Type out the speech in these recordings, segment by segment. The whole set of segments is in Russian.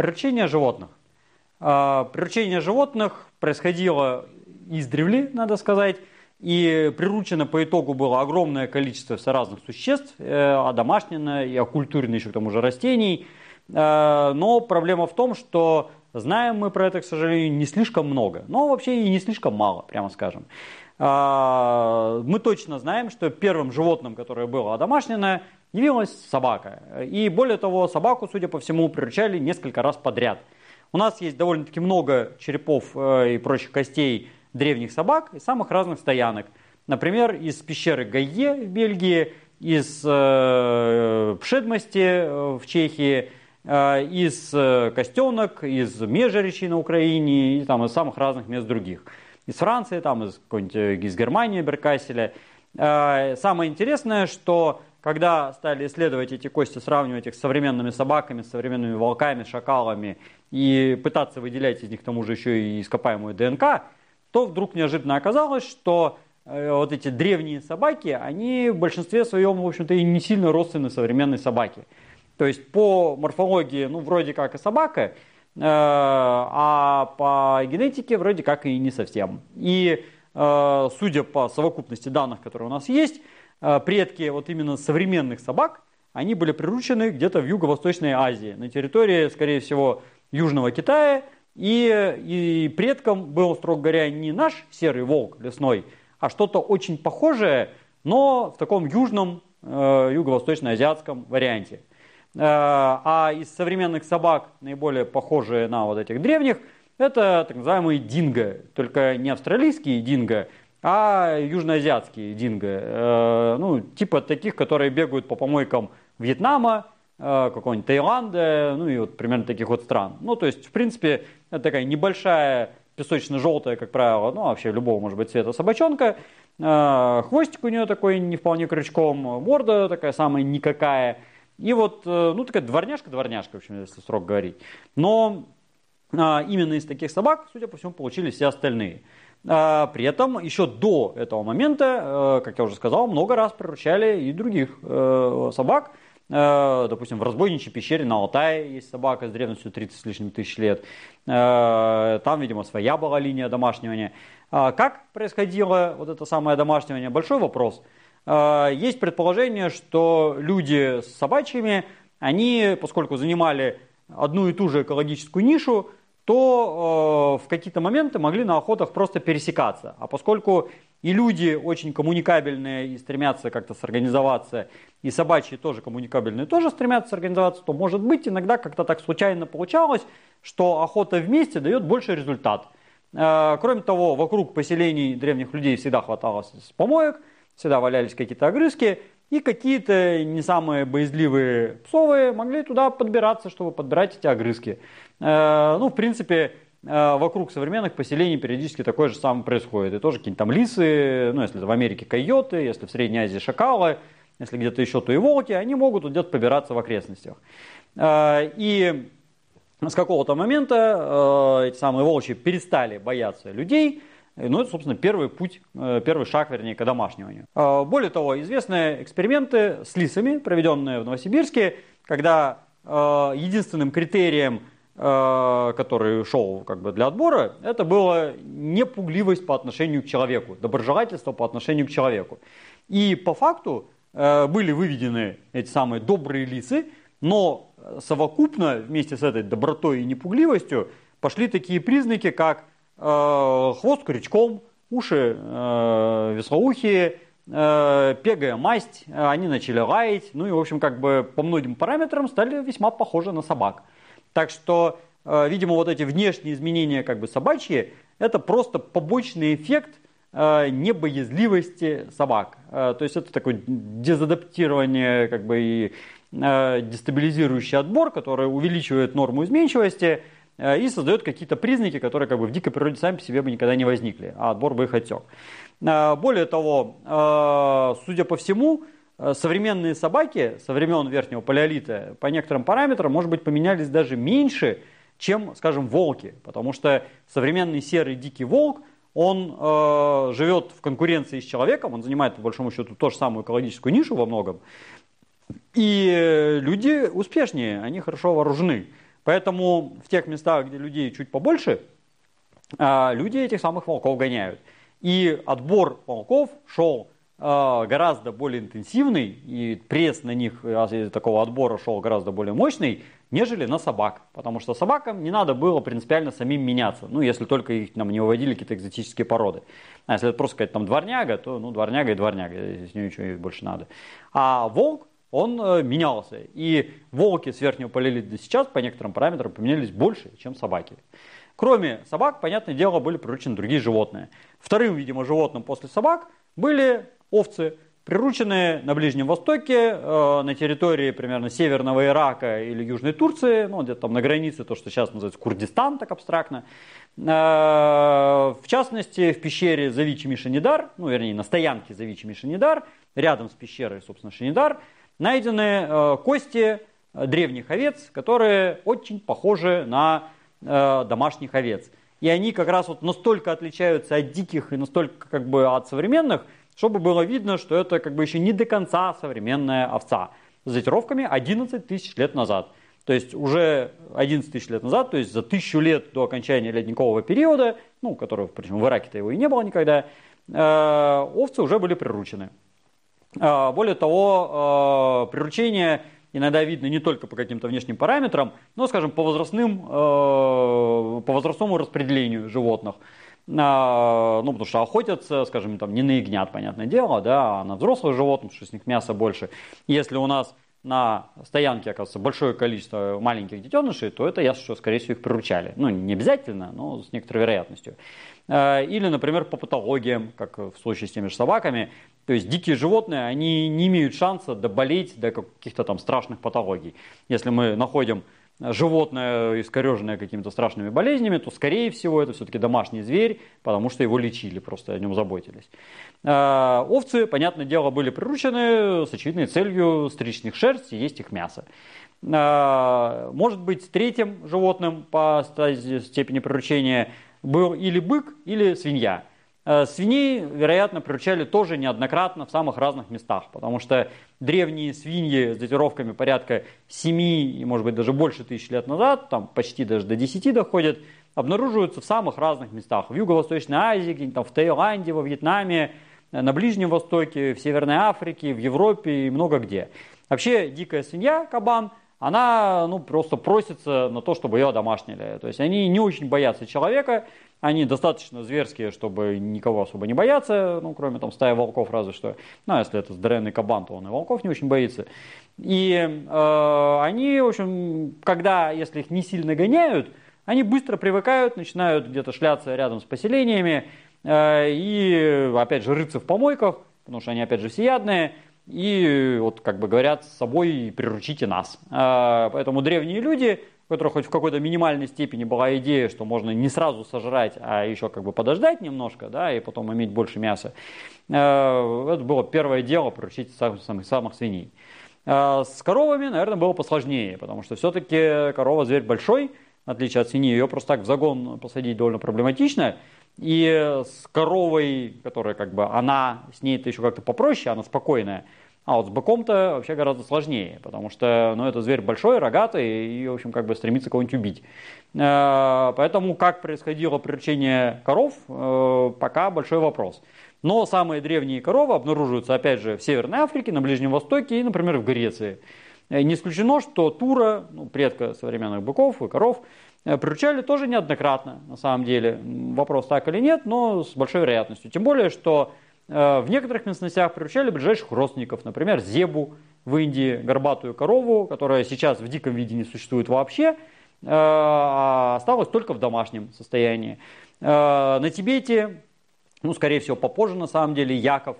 Приручение животных. Приручение животных происходило издревле, надо сказать, и приручено по итогу было огромное количество разных существ, э, одомашнено и оккультурено еще к тому же растений. Э, но проблема в том, что знаем мы про это, к сожалению, не слишком много. Но вообще и не слишком мало, прямо скажем. Э, мы точно знаем, что первым животным, которое было одомашнено, явилась собака. И более того, собаку, судя по всему, приручали несколько раз подряд. У нас есть довольно-таки много черепов и прочих костей древних собак из самых разных стоянок. Например, из пещеры Гайе в Бельгии, из э, Пшедмости э, в Чехии, э, из э, Костенок, из Межеречи на Украине и там, из самых разных мест других. Из Франции, там, из, э, из Германии, Беркаселя. Э, самое интересное, что когда стали исследовать эти кости, сравнивать их с современными собаками, с современными волками, шакалами и пытаться выделять из них к тому же еще и ископаемую ДНК, то вдруг неожиданно оказалось, что э, вот эти древние собаки, они в большинстве своем, в общем-то, и не сильно родственны современной собаке. То есть по морфологии, ну, вроде как и собака, а по генетике вроде как и не совсем. И э, судя по совокупности данных, которые у нас есть, предки вот именно современных собак, они были приручены где-то в Юго-Восточной Азии, на территории, скорее всего, Южного Китая, и, и предком был, строго говоря, не наш серый волк лесной, а что-то очень похожее, но в таком южном, э, юго-восточно-азиатском варианте. Э, а из современных собак, наиболее похожие на вот этих древних, это так называемые динго. Только не австралийские динго, а южноазиатские динго. Э, ну, типа таких, которые бегают по помойкам Вьетнама, Э, какого-нибудь Таиланда, ну и вот примерно таких вот стран. Ну, то есть, в принципе, это такая небольшая песочно-желтая, как правило, ну, вообще любого, может быть, цвета собачонка. Хвостик у нее такой не вполне крючком, морда такая самая никакая. И вот, э, ну, такая дворняжка-дворняжка, в общем, если срок говорить. Но именно из таких собак, судя по всему, получились все остальные. При этом еще до этого момента, как я уже сказал, много раз приручали и других собак. Э, допустим, в разбойничьей пещере на Алтае есть собака с древностью 30 с лишним тысяч лет. Э, там, видимо, своя была линия домашнего. Как происходило вот это самое домашнего? Большой вопрос. Э, есть предположение, что люди с собачьими, они, поскольку занимали одну и ту же экологическую нишу, то в какие-то моменты могли на охотах просто пересекаться. А поскольку и люди очень коммуникабельные и стремятся как-то сорганизоваться, и собачьи тоже коммуникабельные, тоже стремятся организоваться, то может быть иногда как-то так случайно получалось, что охота вместе дает больше результат. Э, кроме того, вокруг поселений древних людей всегда хватало помоек, всегда валялись какие-то огрызки, и какие-то не самые боязливые псовые могли туда подбираться, чтобы подбирать эти огрызки. Э, ну, в принципе, э, вокруг современных поселений периодически такое же самое происходит. И тоже какие-нибудь там лисы, ну, если в Америке койоты, если в Средней Азии шакалы – если где-то еще, то и волки, они могут где-то побираться в окрестностях. Э, и с какого-то момента эти самые волчи перестали бояться людей, ну, это, собственно, первый путь, э, первый шаг, вернее, к домашнему. Более того, известны эксперименты с лисами, проведенные в Новосибирске, когда единственным критерием, который шел как бы, для отбора, это была непугливость по отношению к человеку, доброжелательство по отношению к человеку. И по факту Э, были выведены эти самые добрые лица, но совокупно вместе с этой добротой и непугливостью пошли такие признаки, как э, хвост крючком, уши э, веслоухие, э, пегая масть, они начали лаять, ну и, в общем, как бы по многим параметрам стали весьма похожи на собак. Так что, э, видимо, вот эти внешние изменения как бы собачьи, это просто побочный эффект Э, небоязливости собак. Э, то есть это такое дезадаптирование как бы и э, дестабилизирующий отбор, который увеличивает норму изменчивости и создает какие-то признаки, которые как бы в дикой природе сами по себе бы никогда не возникли, а отбор бы их отсек. Более того, судя по всему, современные собаки со времен верхнего палеолита по некоторым параметрам, может быть, поменялись даже меньше, чем, скажем, волки. Потому что современный серый дикий волк – он э, живет в конкуренции с человеком, он занимает, по большому счету, ту же самую экологическую нишу во многом. И люди успешнее, они хорошо вооружены. Поэтому в тех местах, где людей чуть побольше, а, люди этих самых волков гоняют. И отбор волков шел а, гораздо более интенсивный, и пресс на них из такого отбора шел гораздо более мощный, нежели на собак. Потому что собакам не надо было принципиально самим меняться. Ну, если только их там, не выводили какие-то экзотические породы. А если это просто сказать там дворняга, то ну, дворняга и дворняга, здесь ничего больше надо. А волк, он э, менялся. И волки с верхнего полилита сейчас по некоторым параметрам поменялись больше, чем собаки. Кроме собак, понятное дело, были приручены другие животные. Вторым, видимо, животным после собак были овцы, прирученные на Ближнем Востоке, э, на территории примерно северного Ирака или Южной Турции, ну, где-то там на границе, то, что сейчас называется Курдистан, так абстрактно. Э, в частности, в пещере Завичи Шанидар, ну, вернее, на стоянке Завичи Шанидар, рядом с пещерой, собственно, Шанидар, найдены э, кости древних овец, которые очень похожи на домашних овец. И они как раз вот настолько отличаются от диких и настолько как бы от современных, чтобы было видно, что это как бы еще не до конца современная овца. С датировками 11 тысяч лет назад. То есть уже 11 тысяч лет назад, то есть за тысячу лет до окончания ледникового периода, ну, которого, причем в Ираке-то его и не было никогда, э, овцы уже были приручены. Э, более того, э, приручение иногда видно не только по каким-то внешним параметрам, но, скажем, по возрастным, по возрастному распределению животных. А, ну, потому что охотятся, скажем, там, не на ягнят, понятное дело, да, а на взрослых животных, что с них мяса больше. Если у нас на стоянке, оказывается, большое количество маленьких детенышей, то это ясно, что, скорее всего, их приручали. Ну, не обязательно, но с некоторой вероятностью. А, или, например, по патологиям, как в случае с теми же собаками. То есть дикие животные, они не имеют шанса доболеть до каких-то там страшных патологий. Если мы находим животное, искореженное какими-то страшными болезнями, то, скорее всего, это все-таки домашний зверь, потому что его лечили, просто о нем заботились. А, овцы, понятное дело, были приручены с очевидной целью стричь их шерсть и есть их мясо. А, может быть, третьим животным по степени приручения был или бык, или свинья. Э, свиней, вероятно, приручали тоже неоднократно в самых разных местах, потому что древние свиньи с датировками порядка 7 и, может быть, даже больше тысяч лет назад, там почти даже до 10 доходят, обнаруживаются в самых разных местах. В Юго-Восточной Азии, там, в Таиланде, во Вьетнаме, э, на Ближнем Востоке, в Северной Африке, в Европе и много где. Вообще дикая свинья, кабан, она ну, просто просится на то, чтобы ее одомашнили. То есть они не очень боятся человека, они достаточно зверские, чтобы никого особо не бояться, ну, кроме там стаи волков разве что. Ну, а если это здоровенный кабан, то он и волков не очень боится. И э, они, в общем, когда, если их не сильно гоняют, они быстро привыкают, начинают где-то шляться рядом с поселениями э, и, опять же, рыться в помойках, потому что они, опять же, всеядные, и вот как бы говорят с собой приручите нас. Э, поэтому древние люди у которых хоть в какой-то минимальной степени была идея, что можно не сразу сожрать, а еще как бы подождать немножко, да, и потом иметь больше мяса. Э, это было первое дело, приручить самых, самых, самых свиней. Э, с коровами, наверное, было посложнее, потому что все-таки корова зверь большой, в отличие от свиньи, ее просто так в загон посадить довольно проблематично. И с коровой, которая как бы, она, с ней это еще как-то попроще, она спокойная, а вот с быком-то вообще гораздо сложнее, потому что ну, это зверь большой, рогатый и, в общем, как бы стремится кого-нибудь убить. Э, поэтому как происходило приручение коров, э, пока большой вопрос. Но самые древние коровы обнаруживаются, опять же, в Северной Африке, на Ближнем Востоке и, например, в Греции. Э, не исключено, что Тура, ну, предка современных быков и коров, приручали тоже неоднократно, на самом деле. Вопрос так или нет, но с большой вероятностью. Тем более, что в некоторых местностях приручали ближайших родственников, например, зебу в Индии, горбатую корову, которая сейчас в диком виде не существует вообще, э, а осталась только в домашнем состоянии. Э, на Тибете, ну, скорее всего, попозже, на самом деле, яков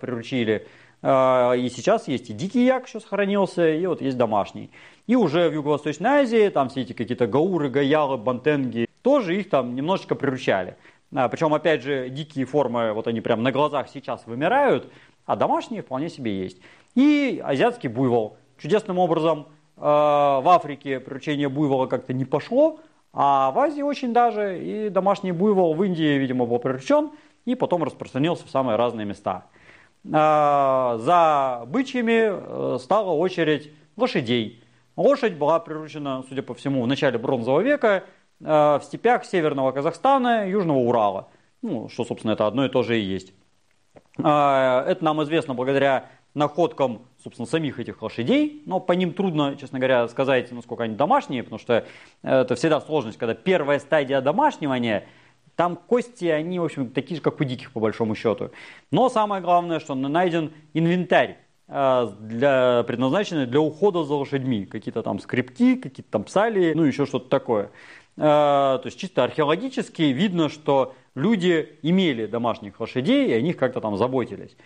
приручили. И сейчас есть и дикий як еще сохранился, и вот есть домашний. И уже в Юго-Восточной Азии, там все эти какие-то гауры, гаялы, бантенги, тоже их там немножечко приручали. А, Причем, опять же, дикие формы, вот они прям на глазах сейчас вымирают, а домашние вполне себе есть. И азиатский буйвол. Чудесным образом э, в Африке приручение буйвола как-то не пошло, а в Азии очень даже. И домашний буйвол в Индии, видимо, был приручен и потом распространился в самые разные места. Э, за бычьими э, стала очередь лошадей. Лошадь была приручена, судя по всему, в начале бронзового века в степях северного Казахстана южного Урала. Ну, что, собственно, это одно и то же и есть. Э, это нам известно благодаря находкам, собственно, самих этих лошадей, но по ним трудно, честно говоря, сказать, насколько они домашние, потому что это всегда сложность, когда первая стадия домашнивания, там кости, они, в общем, такие же, как у диких, по большому счету. Но самое главное, что найден инвентарь, э, для, предназначенный для ухода за лошадьми. Какие-то там скрипки, какие-то там псалии, ну еще что-то такое. Э, то есть чисто археологически видно, что люди имели домашних лошадей и о них как-то там заботились.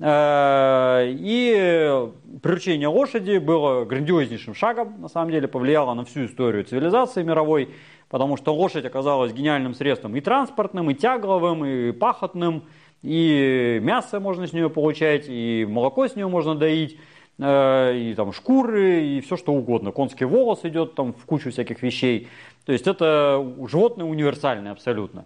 Э, и приручение лошади было грандиознейшим шагом, на самом деле, повлияло на всю историю цивилизации мировой, потому что лошадь оказалась гениальным средством и транспортным, и тягловым, и пахотным, и мясо можно с нее получать, и молоко с нее можно доить, э, и там шкуры, и все что угодно. Конский волос идет там в кучу всяких вещей. То есть это животное универсальное абсолютно.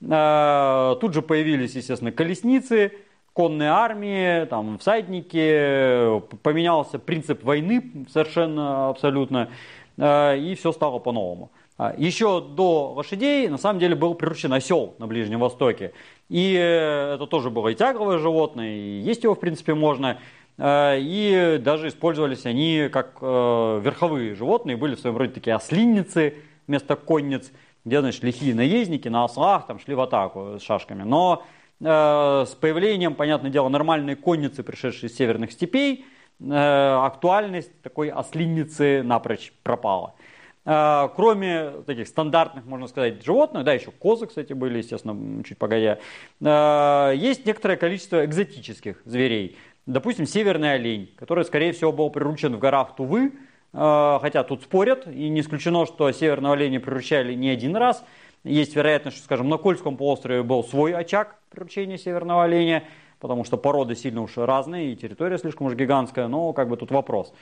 Э, тут же появились, естественно, колесницы, конные армии, там, всадники, поменялся принцип войны совершенно абсолютно, э, и все стало по-новому. А, Еще до лошадей на самом деле был приручен осел на Ближнем Востоке. И э, это тоже было и тягловое животное, и есть его в принципе можно. Э, и даже использовались они как верховые животные, были в своем роде такие ослинницы вместо конниц, где, значит, лихие наездники на ослах там шли в атаку с шашками. Но Э, с появлением, понятное дело, нормальной конницы, пришедшей из северных степей, э, актуальность такой ослинницы напрочь пропала. Э, кроме таких стандартных, можно сказать, животных, да, еще козы, кстати, были, естественно, чуть погодя, есть некоторое количество экзотических зверей. Допустим, северный олень, который, скорее всего, был приручен в горах Тувы, хотя тут спорят, и не исключено, что северного оленя приручали не один раз – есть вероятность, что, скажем, на Кольском полуострове был свой очаг приручения северного оленя, потому что породы сильно уж разные, и территория слишком уж гигантская, но как бы тут вопрос.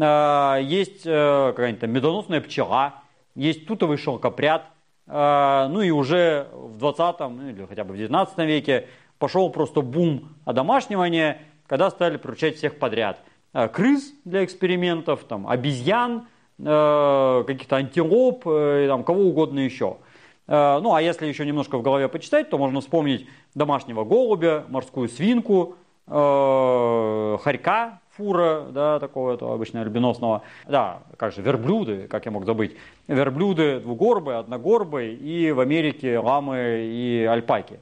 А, есть э, какая-нибудь там медоносная пчела, есть тутовый шелкопряд, ну и уже в 20 ну или хотя бы в 19 веке пошел просто бум одомашнивания, когда стали приручать всех подряд. А, крыс для экспериментов, там, обезьян, э, каких-то антилоп, э, там, кого угодно еще – Э, ну, а если еще немножко в голове почитать, то можно вспомнить домашнего голубя, морскую свинку, э, хорька, фура, да, такого этого обычно альбиносного. Да, как же, верблюды, как я мог забыть. Верблюды двугорбые, одногорбые, и в Америке ламы и альпаки.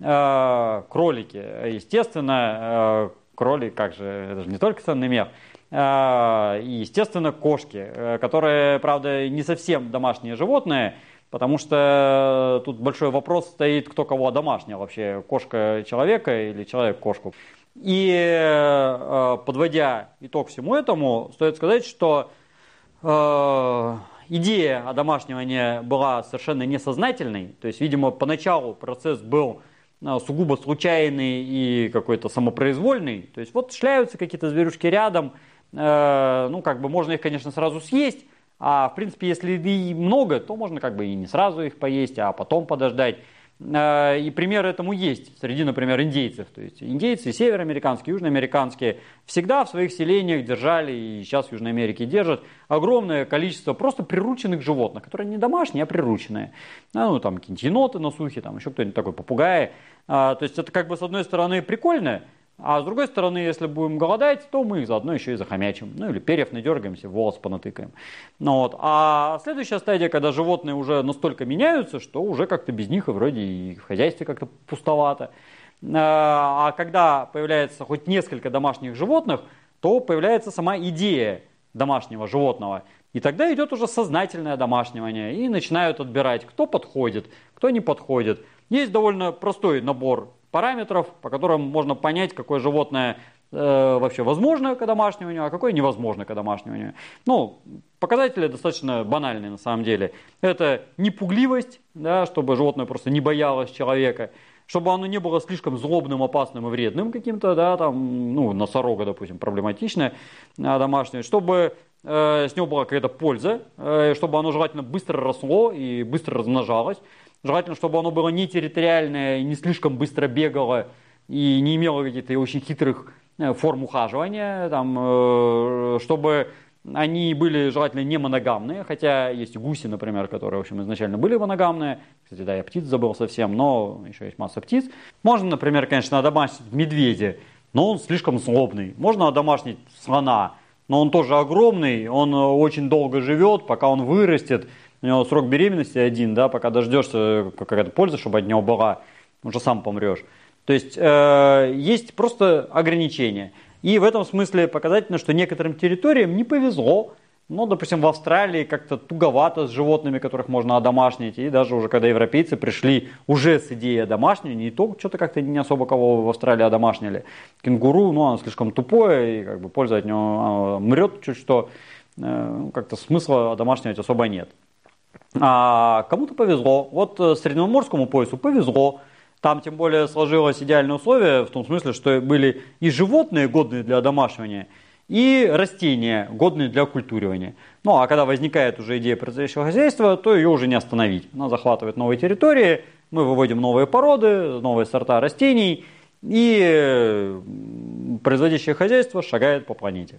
Э, кролики, естественно, кролик, как же, это же не только ценный мех, и, естественно, кошки, которые, правда, не совсем домашние животные, Потому что тут большой вопрос стоит, кто кого домашняя вообще, кошка человека или человек кошку. И э, подводя итог всему этому, стоит сказать, что э, идея одомашнивания была совершенно несознательной. То есть, видимо, поначалу процесс был э, сугубо случайный и какой-то самопроизвольный. То есть вот шляются какие-то зверюшки рядом, ну как бы можно их, конечно, сразу съесть, а в принципе, если и много, то можно как бы и не сразу их поесть, а потом подождать. Э, и пример этому есть среди, например, индейцев. То есть индейцы североамериканские, южноамериканские всегда в своих селениях держали, и сейчас в Южной Америке держат, огромное количество просто прирученных животных, которые не домашние, а прирученные. Ну, там какие-нибудь еноты на сухе, там еще кто-нибудь такой, попугаи. А, то есть это как бы с одной стороны прикольно, а с другой стороны, если будем голодать, то мы их заодно еще и захомячим. Ну или перьев надергаемся, волос понатыкаем. Ну, вот. А следующая стадия, когда животные уже настолько меняются, что уже как-то без них и вроде и в хозяйстве как-то пустовато. А, а когда появляется хоть несколько домашних животных, то появляется сама идея домашнего животного. И тогда идет уже сознательное домашнивание. И начинают отбирать, кто подходит, кто не подходит. Есть довольно простой набор параметров, по которым можно понять, какое животное э, вообще возможно к домашнему, а какое невозможно к домашнему. Ну, показатели достаточно банальные на самом деле. Это непугливость, да, чтобы животное просто не боялось человека, чтобы оно не было слишком злобным, опасным и вредным каким-то, да, там, ну, носорога, допустим, проблематичное а, домашнее, чтобы э, с него была какая-то польза, э, чтобы оно желательно быстро росло и быстро размножалось, Желательно, чтобы оно было не территориальное, не слишком быстро бегало и не имело каких-то очень хитрых э, форм ухаживания, там, э, чтобы они были желательно не моногамные, хотя есть гуси, например, которые, в общем, изначально были моногамные. Кстати, да, я птиц забыл совсем, но еще есть масса птиц. Можно, например, конечно, одомашнить медведя, но он слишком злобный. Можно одомашнить слона, но он тоже огромный, он очень долго живет, пока он вырастет. У него срок беременности один, да, пока дождешься какая-то польза, чтобы от него была, уже сам помрешь. То есть э, есть просто ограничения. И в этом смысле показательно, что некоторым территориям не повезло. Ну, допустим, в Австралии как-то туговато с животными, которых можно одомашнить. И даже уже когда европейцы пришли уже с идеей одомашнивания, не то, что-то как-то не особо кого в Австралии одомашнили. Кенгуру, ну, оно слишком тупое, и как бы польза от него мрет чуть что. Э, ну, как-то смысла одомашнивать особо нет. А кому-то повезло. Вот э, Средиземноморскому поясу повезло. Там тем более сложилось идеальное условие в том смысле, что были и животные, годные для домашивания, и растения, годные для культуривания. Ну а когда возникает уже идея производящего хозяйства, то ее уже не остановить. Она захватывает новые территории, мы выводим новые породы, новые сорта растений, и производящее хозяйство шагает по планете.